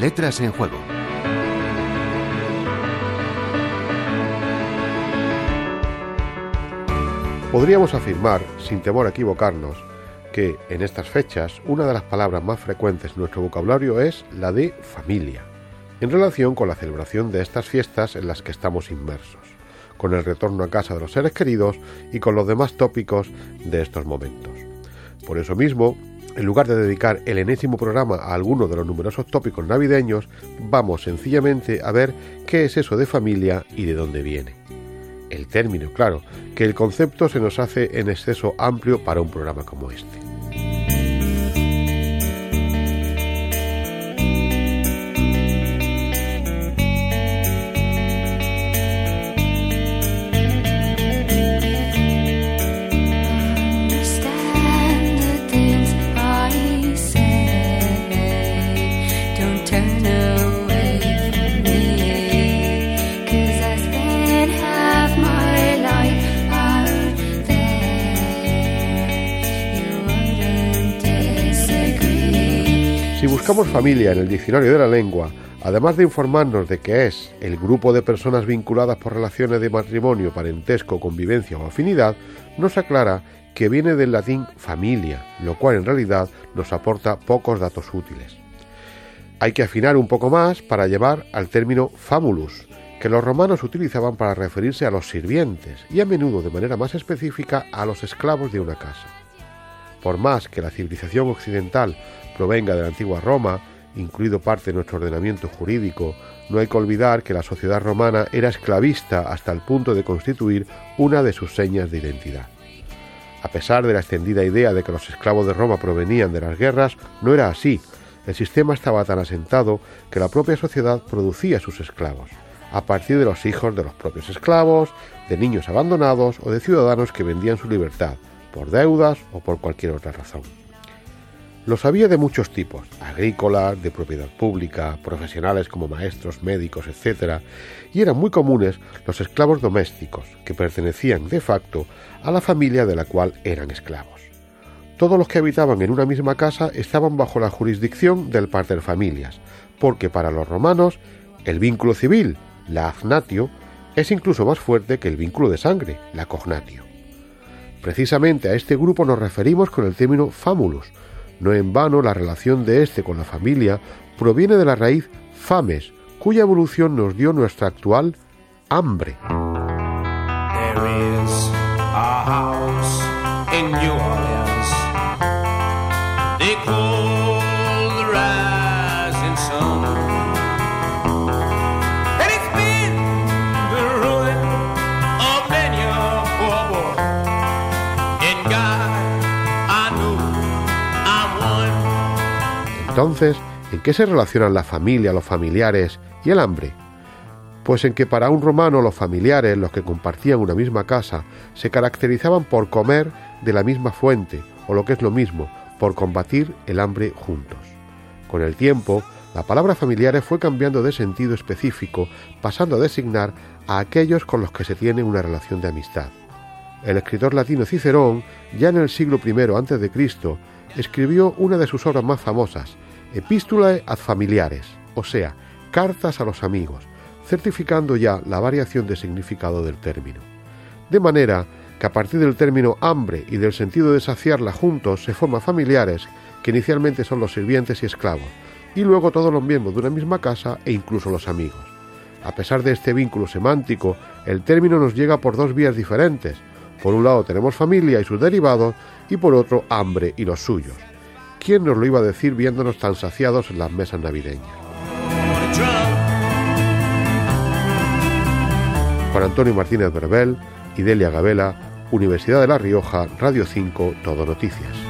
letras en juego. Podríamos afirmar, sin temor a equivocarnos, que en estas fechas una de las palabras más frecuentes en nuestro vocabulario es la de familia, en relación con la celebración de estas fiestas en las que estamos inmersos, con el retorno a casa de los seres queridos y con los demás tópicos de estos momentos. Por eso mismo, en lugar de dedicar el enésimo programa a alguno de los numerosos tópicos navideños, vamos sencillamente a ver qué es eso de familia y de dónde viene. El término, claro, que el concepto se nos hace en exceso amplio para un programa como este. Buscamos familia en el diccionario de la lengua, además de informarnos de que es el grupo de personas vinculadas por relaciones de matrimonio, parentesco, convivencia o afinidad, nos aclara que viene del latín familia, lo cual en realidad nos aporta pocos datos útiles. Hay que afinar un poco más para llevar al término famulus, que los romanos utilizaban para referirse a los sirvientes y a menudo de manera más específica a los esclavos de una casa. Por más que la civilización occidental provenga de la antigua Roma, incluido parte de nuestro ordenamiento jurídico, no hay que olvidar que la sociedad romana era esclavista hasta el punto de constituir una de sus señas de identidad. A pesar de la extendida idea de que los esclavos de Roma provenían de las guerras, no era así. El sistema estaba tan asentado que la propia sociedad producía sus esclavos, a partir de los hijos de los propios esclavos, de niños abandonados o de ciudadanos que vendían su libertad, por deudas o por cualquier otra razón. Los había de muchos tipos, agrícolas, de propiedad pública, profesionales como maestros, médicos, etc., y eran muy comunes los esclavos domésticos, que pertenecían de facto a la familia de la cual eran esclavos. Todos los que habitaban en una misma casa estaban bajo la jurisdicción del pater familias, porque para los romanos el vínculo civil, la agnatio, es incluso más fuerte que el vínculo de sangre, la cognatio. Precisamente a este grupo nos referimos con el término famulus, no en vano la relación de éste con la familia proviene de la raíz fames, cuya evolución nos dio nuestra actual hambre. Entonces, ¿en qué se relacionan la familia, los familiares y el hambre? Pues en que para un romano los familiares, los que compartían una misma casa, se caracterizaban por comer de la misma fuente, o lo que es lo mismo, por combatir el hambre juntos. Con el tiempo, la palabra familiares fue cambiando de sentido específico, pasando a designar a aquellos con los que se tiene una relación de amistad. El escritor latino Cicerón, ya en el siglo I a.C., escribió una de sus obras más famosas, Epístulae ad familiares, o sea, cartas a los amigos, certificando ya la variación de significado del término. De manera que a partir del término hambre y del sentido de saciarla juntos se forman familiares, que inicialmente son los sirvientes y esclavos, y luego todos los miembros de una misma casa e incluso los amigos. A pesar de este vínculo semántico, el término nos llega por dos vías diferentes. Por un lado tenemos familia y sus derivados, y por otro hambre y los suyos. ¿Quién nos lo iba a decir viéndonos tan saciados en las mesas navideñas? Juan Antonio Martínez Berbel, Idelia Gabela, Universidad de La Rioja, Radio 5, Todo Noticias.